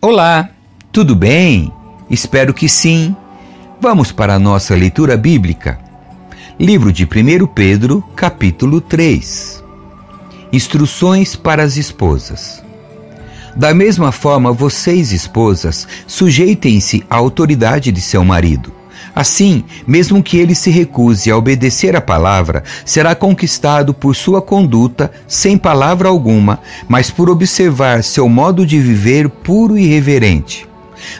Olá, tudo bem? Espero que sim. Vamos para a nossa leitura bíblica. Livro de 1 Pedro, capítulo 3. Instruções para as esposas. Da mesma forma, vocês, esposas, sujeitem-se à autoridade de seu marido Assim, mesmo que ele se recuse a obedecer a palavra, será conquistado por sua conduta, sem palavra alguma, mas por observar seu modo de viver puro e reverente.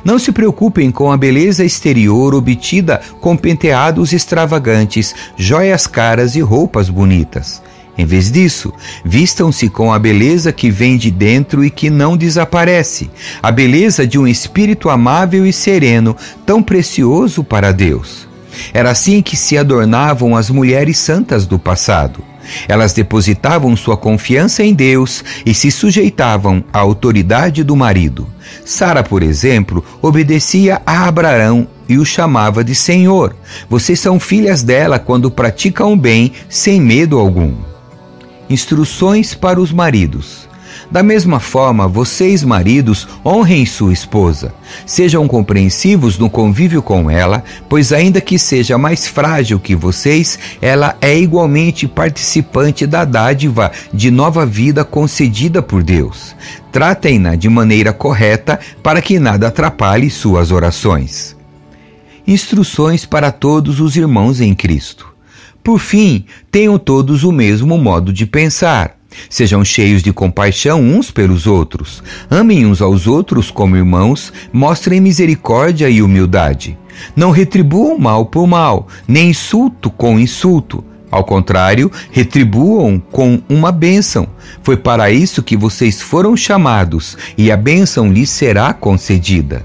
Não se preocupem com a beleza exterior obtida com penteados extravagantes, joias caras e roupas bonitas. Em vez disso, vistam-se com a beleza que vem de dentro e que não desaparece, a beleza de um espírito amável e sereno, tão precioso para Deus. Era assim que se adornavam as mulheres santas do passado. Elas depositavam sua confiança em Deus e se sujeitavam à autoridade do marido. Sara, por exemplo, obedecia a Abraão e o chamava de Senhor. Vocês são filhas dela quando praticam o bem sem medo algum. Instruções para os maridos. Da mesma forma, vocês, maridos, honrem sua esposa. Sejam compreensivos no convívio com ela, pois, ainda que seja mais frágil que vocês, ela é igualmente participante da dádiva de nova vida concedida por Deus. Tratem-na de maneira correta para que nada atrapalhe suas orações. Instruções para todos os irmãos em Cristo. Por fim, tenham todos o mesmo modo de pensar. Sejam cheios de compaixão uns pelos outros. Amem uns aos outros como irmãos, mostrem misericórdia e humildade. Não retribuam mal por mal, nem insulto com insulto. Ao contrário, retribuam com uma bênção. Foi para isso que vocês foram chamados, e a bênção lhes será concedida.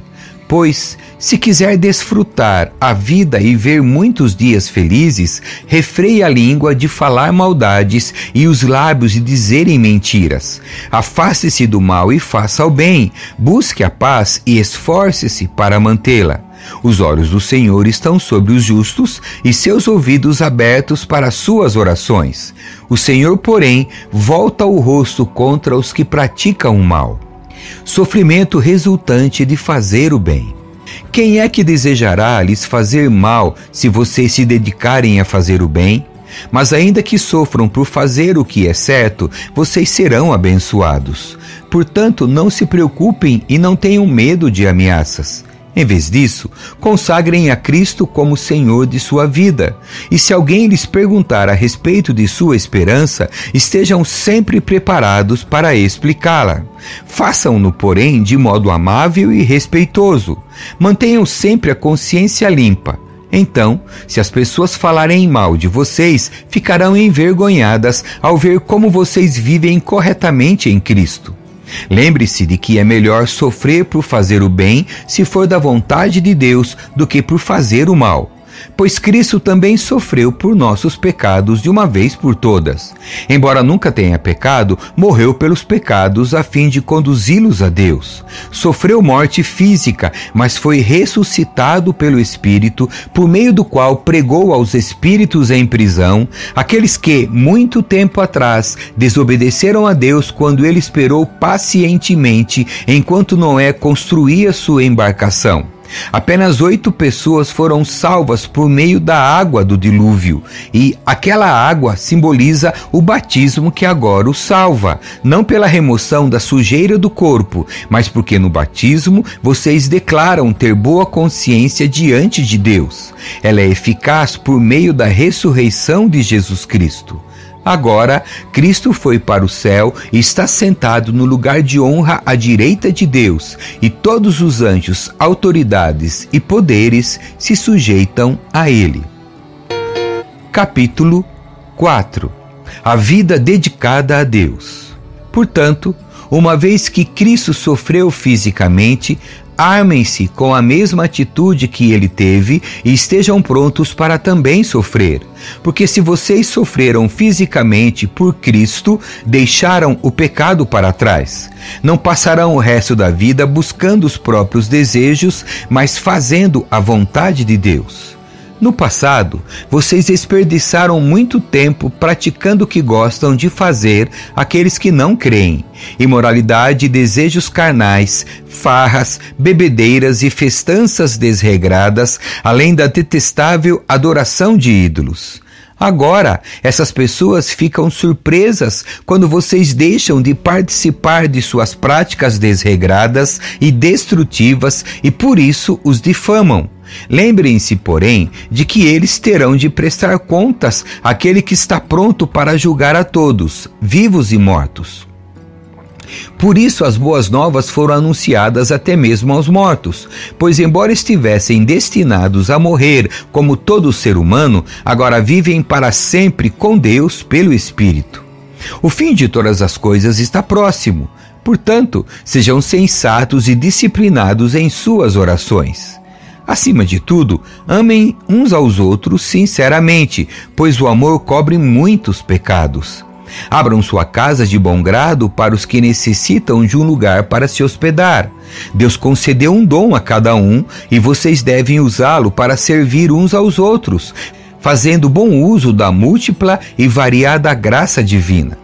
Pois, se quiser desfrutar a vida e ver muitos dias felizes, refreie a língua de falar maldades e os lábios de dizerem mentiras. Afaste-se do mal e faça o bem, busque a paz e esforce-se para mantê-la. Os olhos do Senhor estão sobre os justos e seus ouvidos abertos para suas orações. O Senhor, porém, volta o rosto contra os que praticam o mal sofrimento resultante de fazer o bem. Quem é que desejará lhes fazer mal se vocês se dedicarem a fazer o bem? Mas ainda que sofram por fazer o que é certo, vocês serão abençoados. Portanto, não se preocupem e não tenham medo de ameaças. Em vez disso, consagrem a Cristo como Senhor de sua vida. E se alguém lhes perguntar a respeito de sua esperança, estejam sempre preparados para explicá-la. Façam-no, porém, de modo amável e respeitoso. Mantenham sempre a consciência limpa. Então, se as pessoas falarem mal de vocês, ficarão envergonhadas ao ver como vocês vivem corretamente em Cristo. Lembre-se de que é melhor sofrer por fazer o bem, se for da vontade de Deus, do que por fazer o mal pois Cristo também sofreu por nossos pecados de uma vez por todas. Embora nunca tenha pecado, morreu pelos pecados a fim de conduzi-los a Deus. Sofreu morte física, mas foi ressuscitado pelo Espírito, por meio do qual pregou aos espíritos em prisão, aqueles que, muito tempo atrás, desobedeceram a Deus quando ele esperou pacientemente enquanto Noé construía sua embarcação. Apenas oito pessoas foram salvas por meio da água do dilúvio, e aquela água simboliza o batismo que agora o salva, não pela remoção da sujeira do corpo, mas porque no batismo vocês declaram ter boa consciência diante de Deus. Ela é eficaz por meio da ressurreição de Jesus Cristo. Agora, Cristo foi para o céu e está sentado no lugar de honra à direita de Deus, e todos os anjos, autoridades e poderes se sujeitam a ele. Capítulo 4 A vida dedicada a Deus. Portanto, uma vez que Cristo sofreu fisicamente, Armem-se com a mesma atitude que ele teve e estejam prontos para também sofrer. Porque se vocês sofreram fisicamente por Cristo, deixaram o pecado para trás. Não passarão o resto da vida buscando os próprios desejos, mas fazendo a vontade de Deus. No passado, vocês desperdiçaram muito tempo praticando o que gostam de fazer aqueles que não creem: imoralidade desejos carnais, farras, bebedeiras e festanças desregradas, além da detestável adoração de ídolos. Agora, essas pessoas ficam surpresas quando vocês deixam de participar de suas práticas desregradas e destrutivas e por isso os difamam. Lembrem-se, porém, de que eles terão de prestar contas àquele que está pronto para julgar a todos, vivos e mortos. Por isso as boas novas foram anunciadas até mesmo aos mortos, pois, embora estivessem destinados a morrer como todo ser humano, agora vivem para sempre com Deus pelo Espírito. O fim de todas as coisas está próximo. Portanto, sejam sensatos e disciplinados em suas orações. Acima de tudo, amem uns aos outros sinceramente, pois o amor cobre muitos pecados. Abram sua casa de bom grado para os que necessitam de um lugar para se hospedar. Deus concedeu um dom a cada um e vocês devem usá-lo para servir uns aos outros, fazendo bom uso da múltipla e variada graça divina.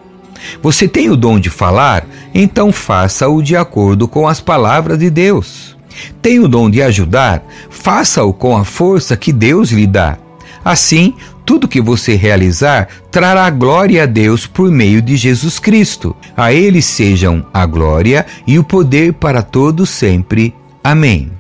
Você tem o dom de falar? Então faça-o de acordo com as palavras de Deus. Tem o dom de ajudar? Faça-o com a força que Deus lhe dá. Assim, tudo que você realizar trará glória a Deus por meio de Jesus Cristo. A Ele sejam a glória e o poder para todos sempre. Amém.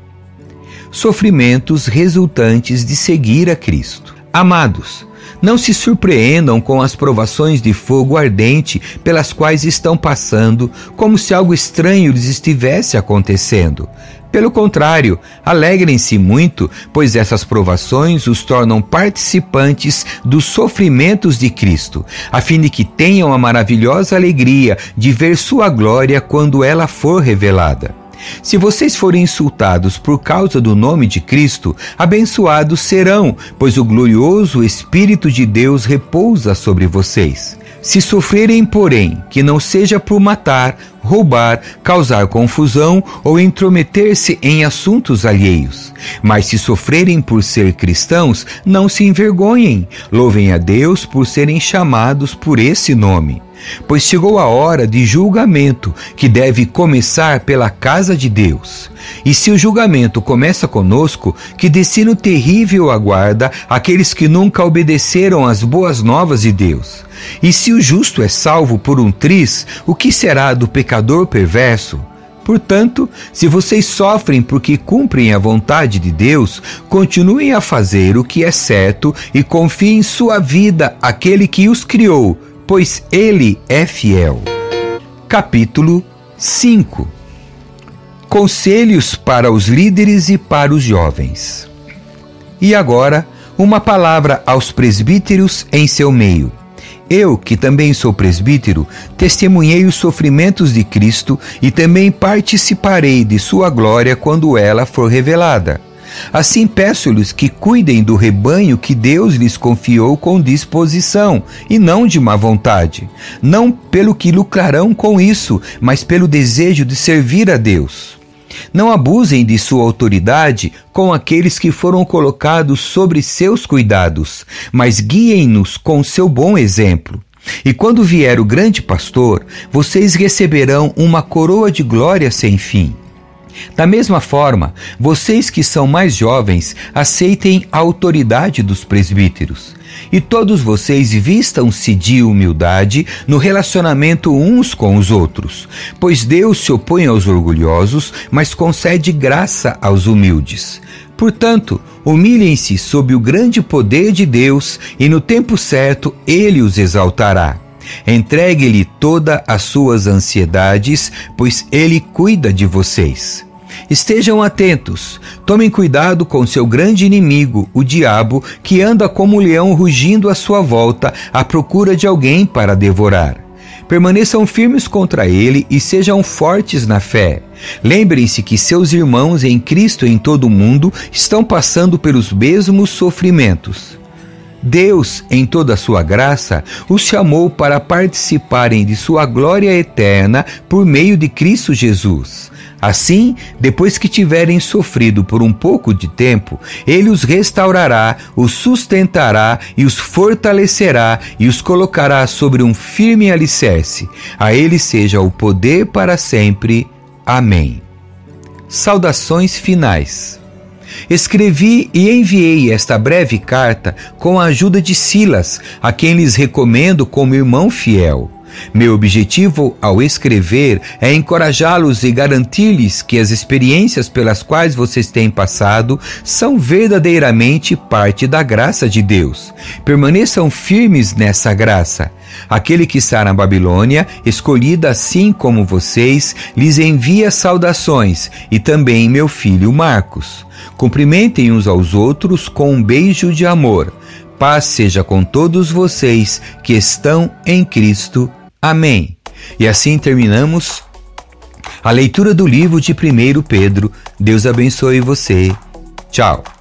Sofrimentos resultantes de seguir a Cristo. Amados, não se surpreendam com as provações de fogo ardente pelas quais estão passando, como se algo estranho lhes estivesse acontecendo. Pelo contrário, alegrem-se muito, pois essas provações os tornam participantes dos sofrimentos de Cristo, a fim de que tenham a maravilhosa alegria de ver sua glória quando ela for revelada. Se vocês forem insultados por causa do nome de Cristo, abençoados serão, pois o glorioso Espírito de Deus repousa sobre vocês. Se sofrerem, porém, que não seja por matar, roubar, causar confusão ou intrometer-se em assuntos alheios. Mas se sofrerem por ser cristãos, não se envergonhem. Louvem a Deus por serem chamados por esse nome. Pois chegou a hora de julgamento, que deve começar pela casa de Deus. E se o julgamento começa conosco, que destino terrível aguarda aqueles que nunca obedeceram às boas novas de Deus. E se o justo é salvo por um triz, o que será do pecador perverso? Portanto, se vocês sofrem porque cumprem a vontade de Deus, continuem a fazer o que é certo e confiem sua vida àquele que os criou, pois ele é fiel. Capítulo 5 Conselhos para os líderes e para os jovens. E agora, uma palavra aos presbíteros em seu meio. Eu, que também sou presbítero, testemunhei os sofrimentos de Cristo e também participarei de sua glória quando ela for revelada. Assim peço-lhes que cuidem do rebanho que Deus lhes confiou com disposição e não de má vontade, não pelo que lucrarão com isso, mas pelo desejo de servir a Deus. Não abusem de sua autoridade com aqueles que foram colocados sobre seus cuidados, mas guiem-nos com seu bom exemplo. E quando vier o grande pastor, vocês receberão uma coroa de glória sem fim. Da mesma forma, vocês que são mais jovens, aceitem a autoridade dos presbíteros. E todos vocês vistam-se de humildade no relacionamento uns com os outros, pois Deus se opõe aos orgulhosos, mas concede graça aos humildes. Portanto, humilhem-se sob o grande poder de Deus, e no tempo certo ele os exaltará. Entregue-lhe todas as suas ansiedades, pois ele cuida de vocês. Estejam atentos, tomem cuidado com seu grande inimigo, o diabo, que anda como um leão rugindo à sua volta à procura de alguém para devorar. Permaneçam firmes contra ele e sejam fortes na fé. Lembrem-se que seus irmãos em Cristo em todo o mundo estão passando pelos mesmos sofrimentos. Deus, em toda a sua graça, os chamou para participarem de sua glória eterna por meio de Cristo Jesus. Assim, depois que tiverem sofrido por um pouco de tempo, ele os restaurará, os sustentará e os fortalecerá e os colocará sobre um firme alicerce. A ele seja o poder para sempre. Amém. Saudações finais. Escrevi e enviei esta breve carta com a ajuda de Silas, a quem lhes recomendo como irmão fiel. Meu objetivo ao escrever é encorajá-los e garantir-lhes que as experiências pelas quais vocês têm passado são verdadeiramente parte da graça de Deus. Permaneçam firmes nessa graça. Aquele que está na Babilônia, escolhido assim como vocês, lhes envia saudações, e também meu filho Marcos. Cumprimentem uns aos outros com um beijo de amor. Paz seja com todos vocês que estão em Cristo Amém. E assim terminamos a leitura do livro de 1 Pedro. Deus abençoe você. Tchau.